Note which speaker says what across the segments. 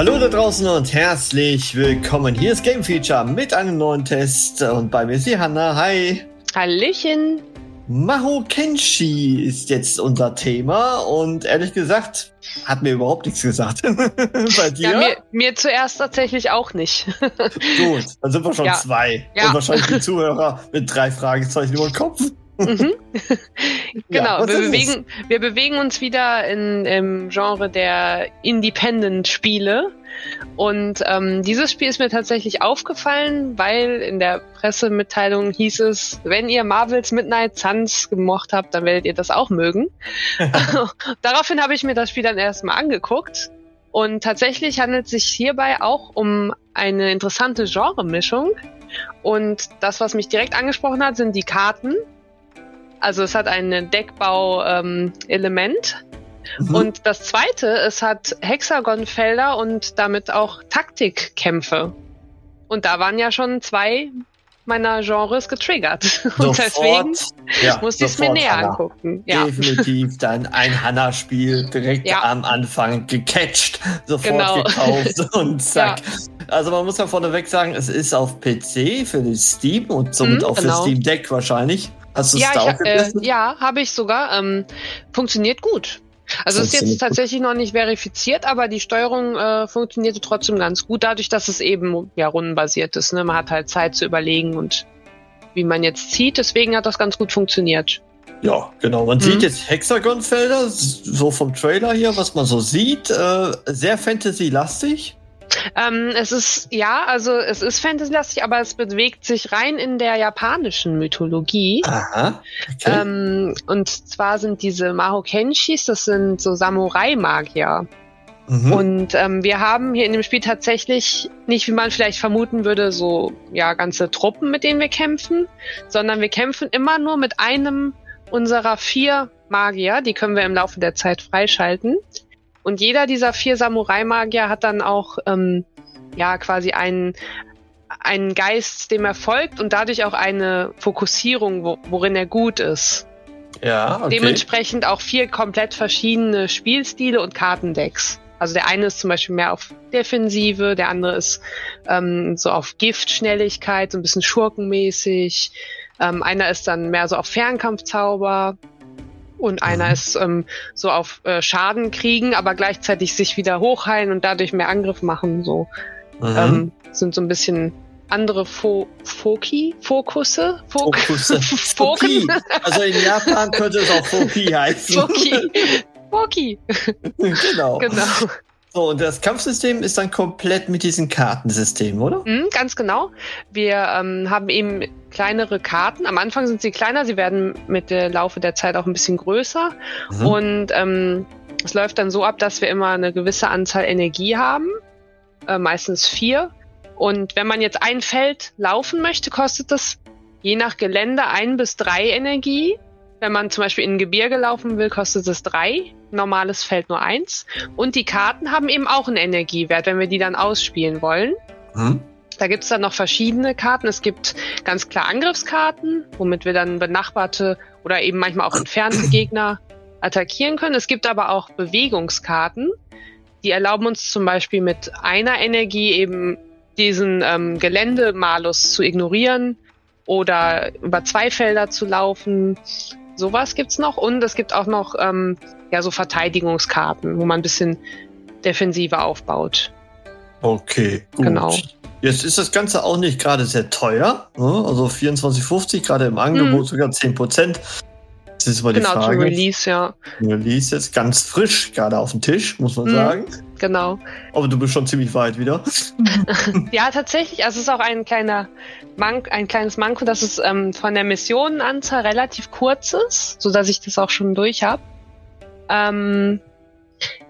Speaker 1: Hallo da draußen und herzlich willkommen. Hier ist Game Feature mit einem neuen Test und bei mir ist die Hanna. Hi.
Speaker 2: Hallöchen.
Speaker 1: Maho Kenshi ist jetzt unser Thema und ehrlich gesagt hat mir überhaupt nichts gesagt.
Speaker 2: bei dir? Ja, mir, mir, zuerst tatsächlich auch nicht.
Speaker 1: Gut, dann sind wir schon ja. zwei. Ja. Und wahrscheinlich die Zuhörer mit drei Fragezeichen über den Kopf. Mhm.
Speaker 2: genau, ja, wir, bewegen, wir bewegen uns wieder in, im Genre der Independent-Spiele. Und ähm, dieses Spiel ist mir tatsächlich aufgefallen, weil in der Pressemitteilung hieß es, wenn ihr Marvels Midnight Suns gemocht habt, dann werdet ihr das auch mögen. Daraufhin habe ich mir das Spiel dann erstmal angeguckt. Und tatsächlich handelt es sich hierbei auch um eine interessante Genremischung. Und das, was mich direkt angesprochen hat, sind die Karten. Also es hat ein Deckbau-Element. Ähm, mhm. Und das zweite, es hat Hexagonfelder und damit auch Taktikkämpfe. Und da waren ja schon zwei meiner Genres getriggert.
Speaker 1: Sofort, und deswegen
Speaker 2: ja, muss ich es mir näher Hanna. angucken.
Speaker 1: Ja. Definitiv dann ein Hanna-Spiel direkt ja. am Anfang gecatcht, sofort genau. gekauft und zack. Also man muss ja vorneweg sagen, es ist auf PC für den Steam und somit mhm, auch genau. für Steam Deck wahrscheinlich.
Speaker 2: Hast du ja, es da äh, Ja, habe ich sogar. Ähm, funktioniert gut. Also es ist jetzt tatsächlich noch nicht verifiziert, aber die Steuerung äh, funktionierte trotzdem ganz gut, dadurch, dass es eben ja rundenbasiert ist. Ne? Man hat halt Zeit zu überlegen und wie man jetzt zieht. Deswegen hat das ganz gut funktioniert.
Speaker 1: Ja, genau. Man mhm. sieht jetzt Hexagonfelder, so vom Trailer hier, was man so sieht. Äh, sehr Fantasy-lastig.
Speaker 2: Ähm, es ist, ja, also es ist Fantasy-lastig, aber es bewegt sich rein in der japanischen Mythologie. Aha. Okay. Ähm, und zwar sind diese Mahokenshis, das sind so Samurai-Magier. Mhm. Und ähm, wir haben hier in dem Spiel tatsächlich nicht, wie man vielleicht vermuten würde, so ja ganze Truppen, mit denen wir kämpfen, sondern wir kämpfen immer nur mit einem unserer vier Magier. Die können wir im Laufe der Zeit freischalten. Und jeder dieser vier Samurai-Magier hat dann auch ähm, ja quasi einen, einen Geist, dem er folgt und dadurch auch eine Fokussierung, wo, worin er gut ist. Ja, okay. Dementsprechend auch vier komplett verschiedene Spielstile und Kartendecks. Also der eine ist zum Beispiel mehr auf Defensive, der andere ist ähm, so auf Giftschnelligkeit, so ein bisschen schurkenmäßig. Ähm, einer ist dann mehr so auf Fernkampfzauber und einer mhm. ist ähm, so auf äh, Schaden kriegen, aber gleichzeitig sich wieder hochheilen und dadurch mehr Angriff machen. So mhm. ähm, sind so ein bisschen andere Fo Foki, Fokusse,
Speaker 1: Fok Fokusse, Foki. Also in Japan könnte es auch Foki heißen.
Speaker 2: Foki, Foki.
Speaker 1: genau.
Speaker 2: Genau.
Speaker 1: So, und das Kampfsystem ist dann komplett mit diesem Kartensystem, oder?
Speaker 2: Mhm, ganz genau. Wir ähm, haben eben kleinere Karten. Am Anfang sind sie kleiner, sie werden mit der Laufe der Zeit auch ein bisschen größer. Mhm. Und ähm, es läuft dann so ab, dass wir immer eine gewisse Anzahl Energie haben, äh, meistens vier. Und wenn man jetzt ein Feld laufen möchte, kostet das je nach Gelände ein bis drei Energie. Wenn man zum Beispiel in ein Gebirge laufen will, kostet es drei. Normales Feld nur eins. Und die Karten haben eben auch einen Energiewert, wenn wir die dann ausspielen wollen. Hm. Da gibt es dann noch verschiedene Karten. Es gibt ganz klar Angriffskarten, womit wir dann benachbarte oder eben manchmal auch entfernte Gegner attackieren können. Es gibt aber auch Bewegungskarten, die erlauben uns zum Beispiel mit einer Energie eben diesen ähm, Geländemalus zu ignorieren oder über zwei Felder zu laufen Sowas gibt's noch. Und es gibt auch noch ähm, ja, so Verteidigungskarten, wo man ein bisschen defensiver aufbaut.
Speaker 1: Okay, gut. Genau. Jetzt ist das Ganze auch nicht gerade sehr teuer. Ne? Also 24,50 gerade im Angebot, mhm. sogar 10 Prozent. Das ist aber die genau, Frage. Genau,
Speaker 2: Release, ja.
Speaker 1: Release jetzt ganz frisch, gerade auf dem Tisch, muss man mhm, sagen.
Speaker 2: Genau.
Speaker 1: Aber du bist schon ziemlich weit wieder.
Speaker 2: ja, tatsächlich. Also es ist auch ein kleiner Mank, ein kleines Manko, dass es ähm, von der Missionenanzahl relativ kurz ist, so dass ich das auch schon durch habe. Ähm,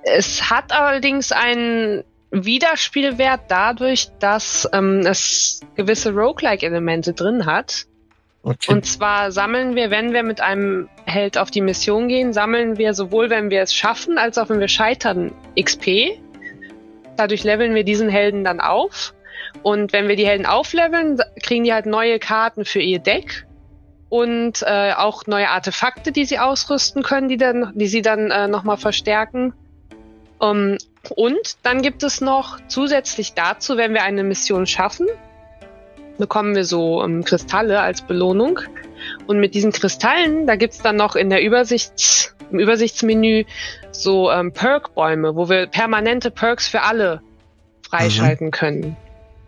Speaker 2: Es hat allerdings einen Wiederspielwert dadurch, dass ähm, es gewisse Roguelike-Elemente drin hat. Okay. Und zwar sammeln wir, wenn wir mit einem Held auf die Mission gehen, sammeln wir sowohl, wenn wir es schaffen, als auch wenn wir scheitern, XP. Dadurch leveln wir diesen Helden dann auf. Und wenn wir die Helden aufleveln, kriegen die halt neue Karten für ihr Deck und äh, auch neue Artefakte, die sie ausrüsten können, die dann, die sie dann äh, nochmal verstärken. Um, und dann gibt es noch zusätzlich dazu, wenn wir eine Mission schaffen, bekommen wir so um, Kristalle als Belohnung. Und mit diesen Kristallen, da gibt's dann noch in der Übersichts, im Übersichtsmenü so ähm, Perk-Bäume, wo wir permanente Perks für alle freischalten mhm. können.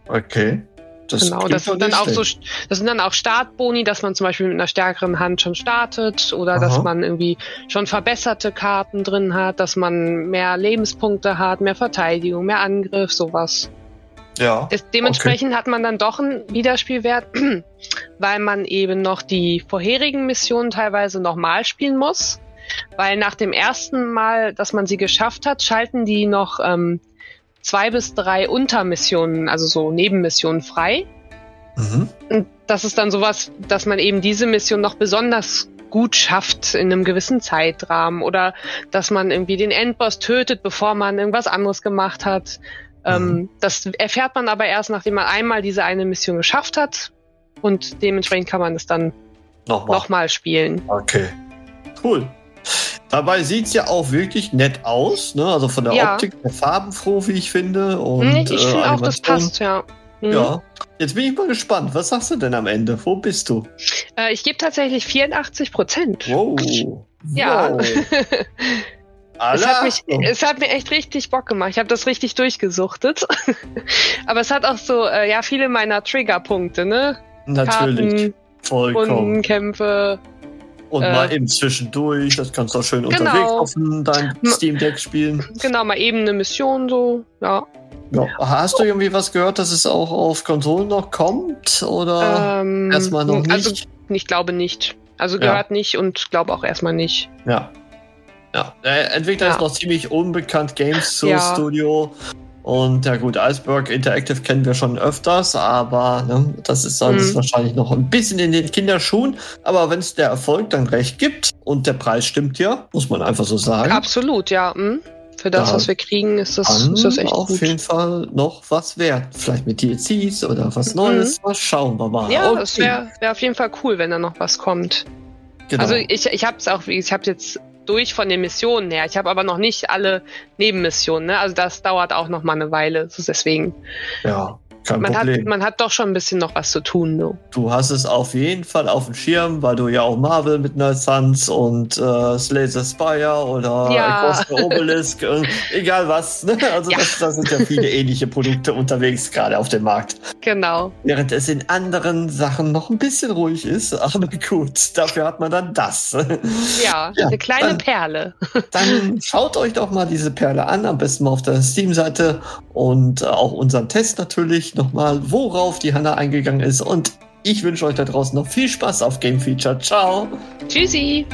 Speaker 1: Okay.
Speaker 2: Das genau, das sind dann auch so, das sind dann auch Startboni, dass man zum Beispiel mit einer stärkeren Hand schon startet oder Aha. dass man irgendwie schon verbesserte Karten drin hat, dass man mehr Lebenspunkte hat, mehr Verteidigung, mehr Angriff, sowas.
Speaker 1: Ja.
Speaker 2: Das, dementsprechend okay. hat man dann doch einen Wiederspielwert, weil man eben noch die vorherigen Missionen teilweise nochmal spielen muss. Weil nach dem ersten Mal, dass man sie geschafft hat, schalten die noch ähm, zwei bis drei Untermissionen, also so Nebenmissionen frei. Mhm. Und das ist dann sowas, dass man eben diese Mission noch besonders gut schafft in einem gewissen Zeitrahmen oder dass man irgendwie den Endboss tötet, bevor man irgendwas anderes gemacht hat. Ähm, mhm. Das erfährt man aber erst, nachdem man einmal diese eine Mission geschafft hat und dementsprechend kann man es dann nochmal, nochmal spielen.
Speaker 1: Okay, cool. Dabei sieht es ja auch wirklich nett aus, ne? Also von der ja. Optik, der farbenfroh, wie ich finde. Und,
Speaker 2: ich finde äh, auch, das passt, ja.
Speaker 1: Mhm. Ja. Jetzt bin ich mal gespannt. Was sagst du denn am Ende? Wo bist du?
Speaker 2: Äh, ich gebe tatsächlich 84 Prozent.
Speaker 1: Wow.
Speaker 2: Ja. Wow. es, hat mich, es hat mir echt richtig Bock gemacht. Ich habe das richtig durchgesuchtet. Aber es hat auch so, äh, ja, viele meiner Triggerpunkte, ne?
Speaker 1: Natürlich. Karten,
Speaker 2: Vollkommen. Kämpfe,
Speaker 1: und äh, mal eben zwischendurch, das kannst du auch schön genau. unterwegs auf dein Steam Deck spielen.
Speaker 2: Genau, mal eben eine Mission so, ja.
Speaker 1: ja. Hast du irgendwie was gehört, dass es auch auf Konsolen noch kommt? Oder ähm, erstmal noch
Speaker 2: also,
Speaker 1: nicht?
Speaker 2: Also, ich glaube nicht. Also gehört ja. nicht und glaube auch erstmal nicht.
Speaker 1: Ja. Ja, der Entwickler ja. ist noch ziemlich unbekannt, Games ja. Studio. Und ja gut, Iceberg Interactive kennen wir schon öfters, aber ne, das ist alles mhm. wahrscheinlich noch ein bisschen in den Kinderschuhen. Aber wenn es der Erfolg dann recht gibt und der Preis stimmt ja, muss man einfach so sagen.
Speaker 2: Absolut, ja. Mhm. Für das, da was wir kriegen, ist das, ist das echt
Speaker 1: auf
Speaker 2: gut.
Speaker 1: jeden Fall noch was wert. Vielleicht mit DLCs oder was mhm. Neues. Mhm. Mal schauen wir mal.
Speaker 2: Ja, okay. das wäre wär auf jeden Fall cool, wenn da noch was kommt. Genau. Also ich, ich habe es auch, ich habe jetzt durch von den Missionen her. Ich habe aber noch nicht alle Nebenmissionen. Ne? Also das dauert auch noch mal eine Weile. Deswegen.
Speaker 1: Ja. Kein
Speaker 2: man
Speaker 1: Problem.
Speaker 2: Hat, man hat doch schon ein bisschen noch was zu tun. So.
Speaker 1: Du hast es auf jeden Fall auf dem Schirm, weil du ja auch Marvel mit Night Suns und äh, Slay the Spire oder
Speaker 2: ja.
Speaker 1: Obelisk, äh, egal was. Ne? Also ja. das, das sind ja viele ähnliche Produkte unterwegs, gerade auf dem Markt.
Speaker 2: Genau.
Speaker 1: Während es in anderen Sachen noch ein bisschen ruhig ist, aber gut, dafür hat man dann das.
Speaker 2: Ja, ja eine kleine dann, Perle.
Speaker 1: Dann schaut euch doch mal diese Perle an, am besten mal auf der Steam-Seite und äh, auch unseren Test natürlich nochmal, worauf die Hanna eingegangen ist. Und ich wünsche euch da draußen noch viel Spaß auf Game Feature. Ciao.
Speaker 2: Tschüssi.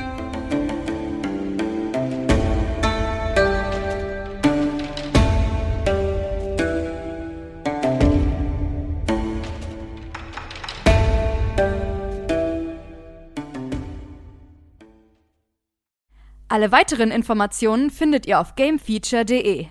Speaker 3: Alle weiteren Informationen findet ihr auf gamefeature.de.